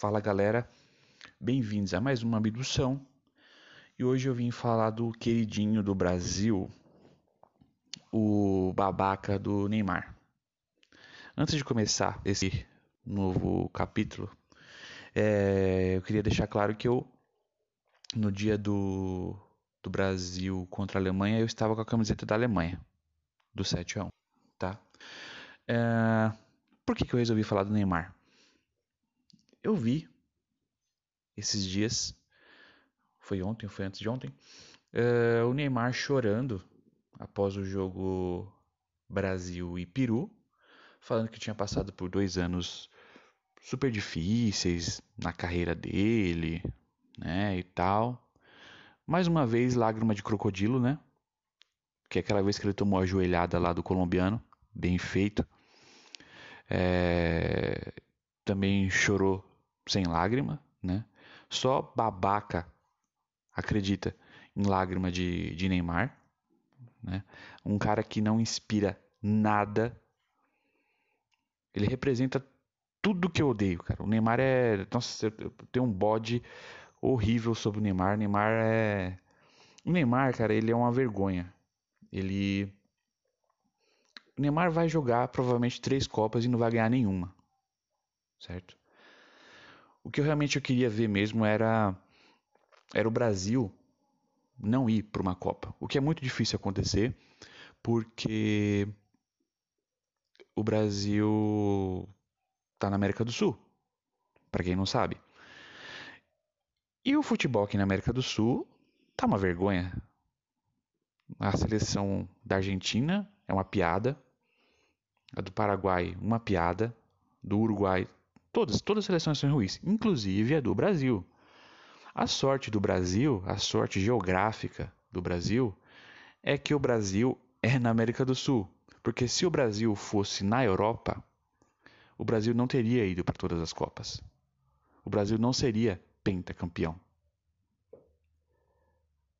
Fala galera, bem-vindos a mais uma abdução. E hoje eu vim falar do queridinho do Brasil, o babaca do Neymar. Antes de começar esse novo capítulo, é, eu queria deixar claro que eu, no dia do, do Brasil contra a Alemanha, eu estava com a camiseta da Alemanha, do 7 a 1, tá? É, por que, que eu resolvi falar do Neymar? Eu vi esses dias, foi ontem, foi antes de ontem, uh, o Neymar chorando após o jogo Brasil e Peru, falando que tinha passado por dois anos super difíceis na carreira dele, né, e tal. Mais uma vez, lágrima de crocodilo, né? Que é aquela vez que ele tomou a joelhada lá do colombiano, bem feito. É... Também chorou sem lágrima, né? Só babaca acredita em lágrima de, de Neymar, né? Um cara que não inspira nada. Ele representa tudo que eu odeio, cara. O Neymar é, nossa, eu tenho um bode horrível sobre o Neymar. O Neymar é o Neymar, cara, ele é uma vergonha. Ele o Neymar vai jogar provavelmente três copas e não vai ganhar nenhuma. Certo? O que eu realmente eu queria ver mesmo era era o Brasil não ir para uma Copa, o que é muito difícil acontecer, porque o Brasil está na América do Sul, para quem não sabe. E o futebol aqui na América do Sul tá uma vergonha. A seleção da Argentina é uma piada, a do Paraguai uma piada, do Uruguai Todas, todas as seleções são ruins, inclusive a do Brasil. A sorte do Brasil, a sorte geográfica do Brasil, é que o Brasil é na América do Sul. Porque se o Brasil fosse na Europa, o Brasil não teria ido para todas as Copas. O Brasil não seria pentacampeão.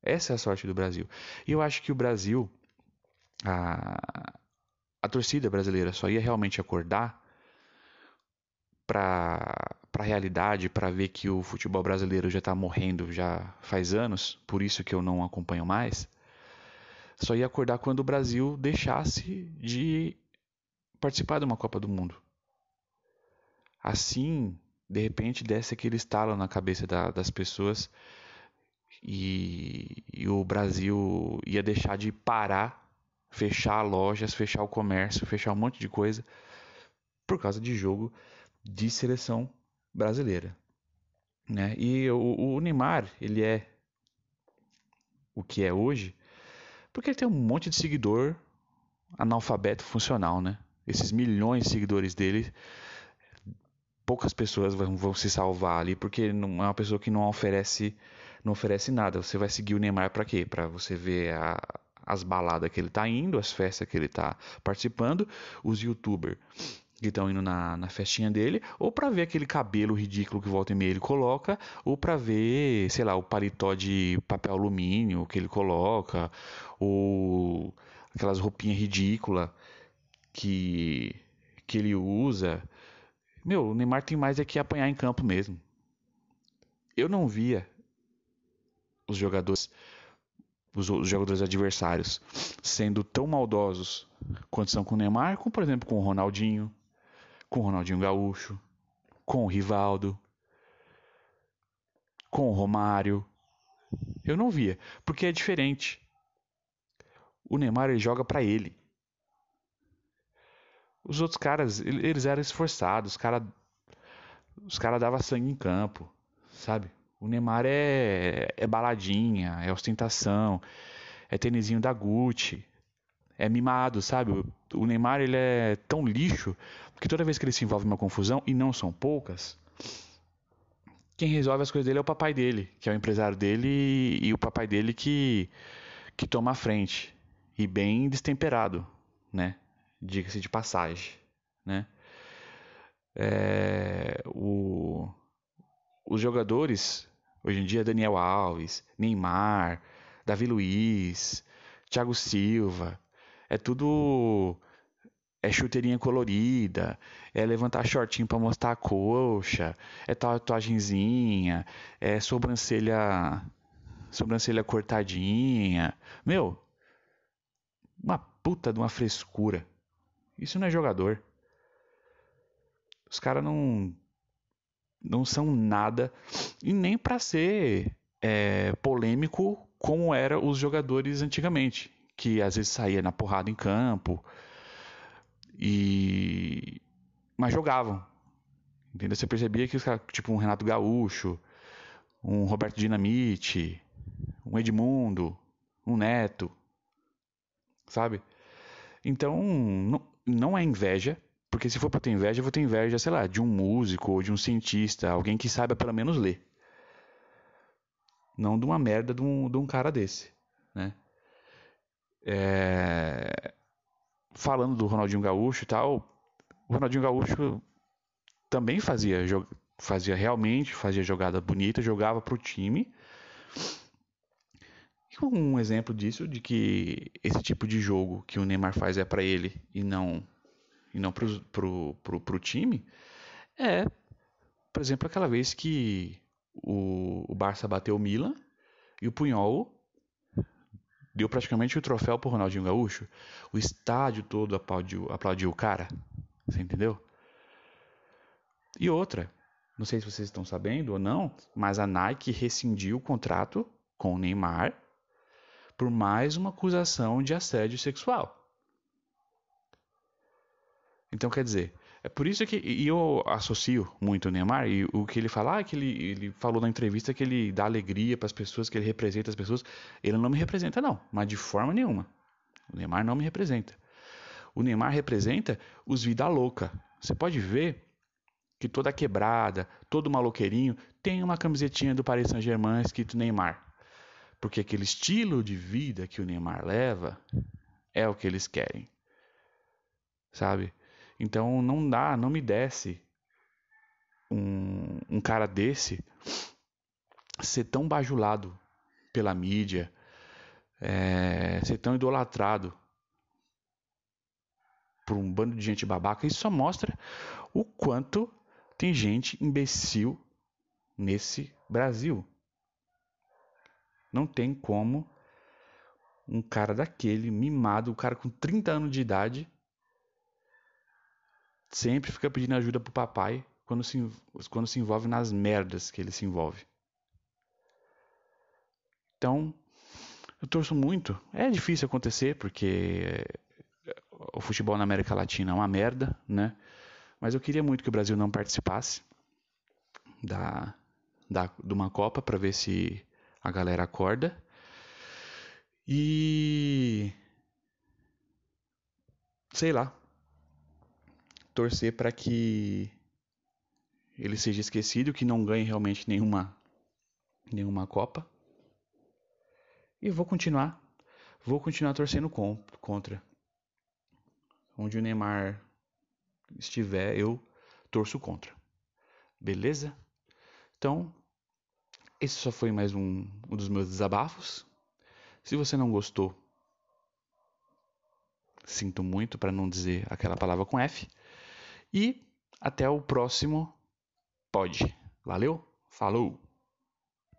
Essa é a sorte do Brasil. E eu acho que o Brasil, a, a torcida brasileira só ia realmente acordar para a realidade, para ver que o futebol brasileiro já está morrendo já faz anos, por isso que eu não acompanho mais, só ia acordar quando o Brasil deixasse de participar de uma Copa do Mundo. Assim, de repente, desce aquele estalo na cabeça da, das pessoas e, e o Brasil ia deixar de parar, fechar lojas, fechar o comércio, fechar um monte de coisa por causa de jogo de seleção brasileira. Né? E o, o Neymar, ele é o que é hoje, porque ele tem um monte de seguidor analfabeto funcional, né? Esses milhões de seguidores dele, poucas pessoas vão, vão, se salvar ali, porque não é uma pessoa que não oferece, não oferece nada. Você vai seguir o Neymar para quê? Para você ver a, as baladas que ele tá indo, as festas que ele tá participando, os youtubers que estão indo na, na festinha dele, ou para ver aquele cabelo ridículo que volta e meia ele coloca, ou para ver, sei lá, o paletó de papel alumínio que ele coloca, ou aquelas roupinhas ridículas que, que ele usa. Meu, o Neymar tem mais é que apanhar em campo mesmo. Eu não via os jogadores os, jogadores adversários sendo tão maldosos quanto são com o Neymar, como por exemplo com o Ronaldinho, com o Ronaldinho Gaúcho, com o Rivaldo, com o Romário. Eu não via, porque é diferente. O Neymar ele joga para ele. Os outros caras, eles eram esforçados, os caras os cara davam sangue em campo, sabe? O Neymar é, é baladinha, é ostentação, é tênisinho da Gucci, é mimado, sabe? O Neymar ele é tão lixo que toda vez que ele se envolve em uma confusão, e não são poucas, quem resolve as coisas dele é o papai dele, que é o empresário dele e o papai dele que, que toma a frente. E bem destemperado, né? Diga-se de passagem, né? É, o, os jogadores, hoje em dia, Daniel Alves, Neymar, Davi Luiz, Thiago Silva, é tudo é chuteirinha colorida, é levantar shortinho para mostrar a coxa, é tatuagenzinha, é sobrancelha sobrancelha cortadinha. Meu, uma puta de uma frescura. Isso não é jogador. Os caras não não são nada e nem para ser é, polêmico como eram os jogadores antigamente, que às vezes saía na porrada em campo e mas jogavam. Entendeu? Você percebia que os caras, tipo um Renato Gaúcho, um Roberto Dinamite, um Edmundo, um Neto, sabe? Então, não, é inveja, porque se for para ter inveja, eu vou ter inveja, sei lá, de um músico ou de um cientista, alguém que saiba pelo menos ler. Não de uma merda de um, de um cara desse, né? É... Falando do Ronaldinho Gaúcho e tal, o Ronaldinho Gaúcho também fazia, fazia realmente, fazia jogada bonita, jogava pro time, um exemplo disso, de que esse tipo de jogo que o Neymar faz é para ele e não e não pro, pro time, é, por exemplo, aquela vez que o, o Barça bateu o Milan e o Punhol deu praticamente o troféu pro Ronaldinho Gaúcho. O estádio todo aplaudiu, aplaudiu o cara. Você entendeu? E outra, não sei se vocês estão sabendo ou não, mas a Nike rescindiu o contrato com o Neymar por mais uma acusação de assédio sexual. Então, quer dizer, é por isso que e eu associo muito o Neymar e o que ele fala, ah, que ele, ele falou na entrevista que ele dá alegria para as pessoas, que ele representa as pessoas. Ele não me representa, não, mas de forma nenhuma. O Neymar não me representa. O Neymar representa os vida louca. Você pode ver que toda quebrada, todo maloqueirinho tem uma camisetinha do Paris Saint-Germain escrito Neymar. Porque aquele estilo de vida que o Neymar leva é o que eles querem. Sabe? Então não dá, não me desce um, um cara desse ser tão bajulado pela mídia, é, ser tão idolatrado por um bando de gente babaca. Isso só mostra o quanto tem gente imbecil nesse Brasil. Não tem como um cara daquele, mimado, um cara com 30 anos de idade, sempre fica pedindo ajuda pro papai quando se, quando se envolve nas merdas que ele se envolve. Então, eu torço muito. É difícil acontecer porque o futebol na América Latina é uma merda, né? Mas eu queria muito que o Brasil não participasse da, da de uma Copa para ver se a galera acorda. E sei lá, torcer para que ele seja esquecido, que não ganhe realmente nenhuma nenhuma Copa. E vou continuar, vou continuar torcendo contra. Onde o Neymar estiver, eu torço contra. Beleza? Então, esse só foi mais um, um dos meus desabafos. Se você não gostou, sinto muito para não dizer aquela palavra com F. E até o próximo pod. Valeu, falou!